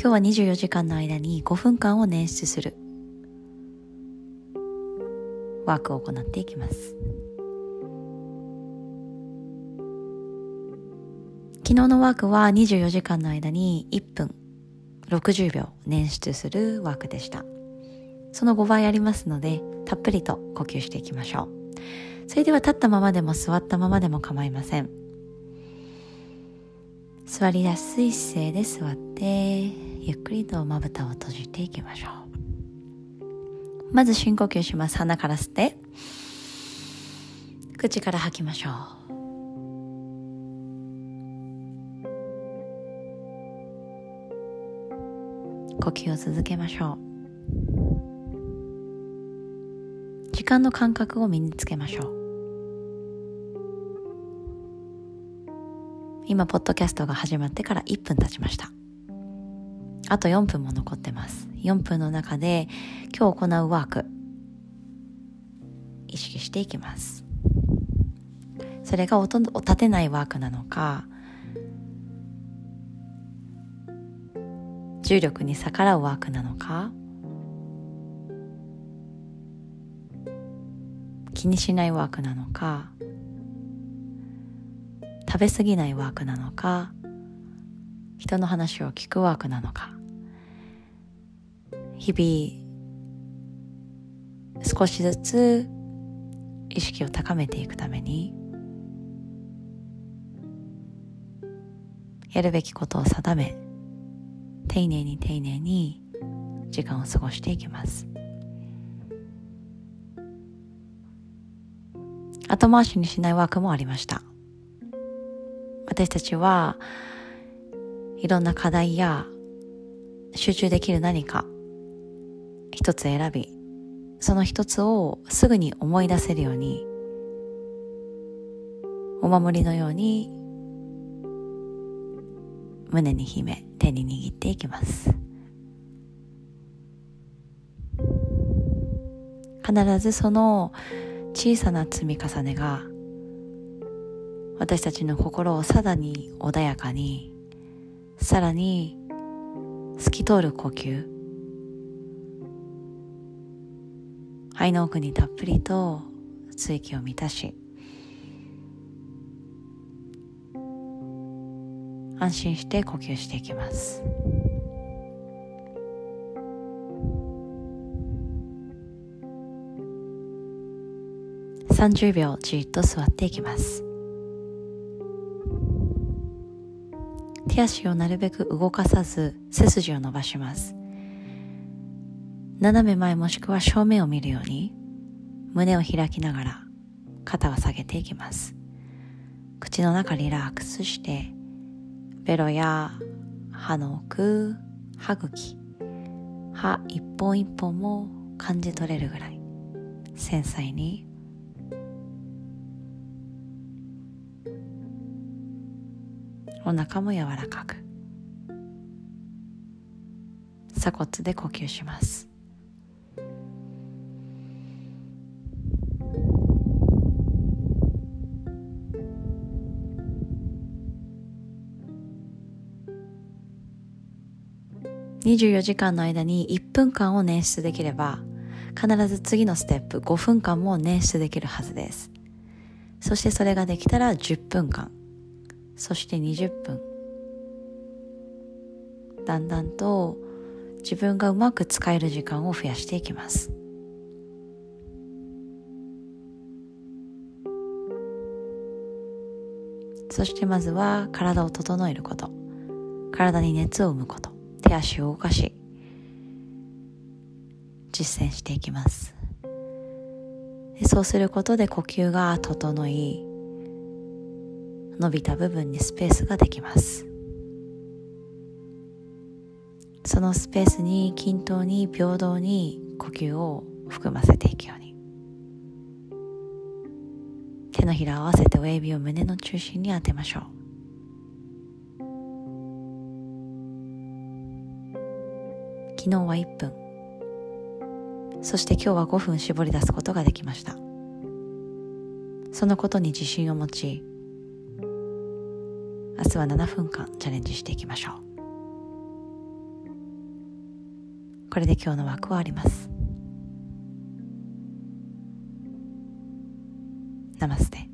今日は24時間の間に5分間を捻出する。ワークを行っていきます。昨日のワークは24時間の間に1分60秒捻出するワークでした。その5倍ありますのでたっぷりと呼吸していきましょう。それでは立ったままでも座ったままでも構いません。座りやすい姿勢で座ってゆっくりとまぶたを閉じていきましょう。まず深呼吸します。鼻から吸って口から吐きましょう。呼吸を続けましょう。時間の感覚を身につけましょう。今ポッドキャストが始まってから1分経ちました。あと4分も残ってます。4分の中で今日行うワーク。意識していきます。それが音を立てないワークなのか重力に逆らうワークなのか気にしないワークなのか食べ過ぎないワークなのか人の話を聞くワークなのか。日々少しずつ意識を高めていくためにやるべきことを定め丁寧に丁寧に時間を過ごしていきます。後回しにしないワークもありました。私たちはいろんな課題や集中できる何か一つ選びその一つをすぐに思い出せるようにお守りのように胸に秘め手に握っていきます。必ずその小さな積み重ねが私たちの心をさらに穏やかにさらに透き通る呼吸。肺の奥にたっぷりと追息を満たし安心して呼吸していきます。30秒じっと座っていきます。手足をなるべく動かさず背筋を伸ばします。斜め前もしくは正面を見るように胸を開きながら肩を下げていきます。口の中リラックスしてベロや歯の奥歯茎歯一本一本も感じ取れるぐらい繊細にお腹も柔らかく。鎖骨で呼吸します。24時間の間に1分間を捻出できれば必ず次のステップ5分間も捻出できるはずです。そしてそれができたら10分間。そして20分。だんだんと自分がうまく使える時間を増やしていきます。そしてまずは体を整えること。体に熱を生むこと。手足を動かし実践していきます。そうすることで呼吸が整い伸びた部分にスペースができます。そのスペースに均等に平等に呼吸を含ませていくように。手のひらを合わせて親指を胸の中心に当てましょう。昨日は1分。そして今日は5分絞り出すことができました。そのことに自信を持ち明日は7分間チャレンジしていきましょう。これで今日の枠はあります。ナマステ。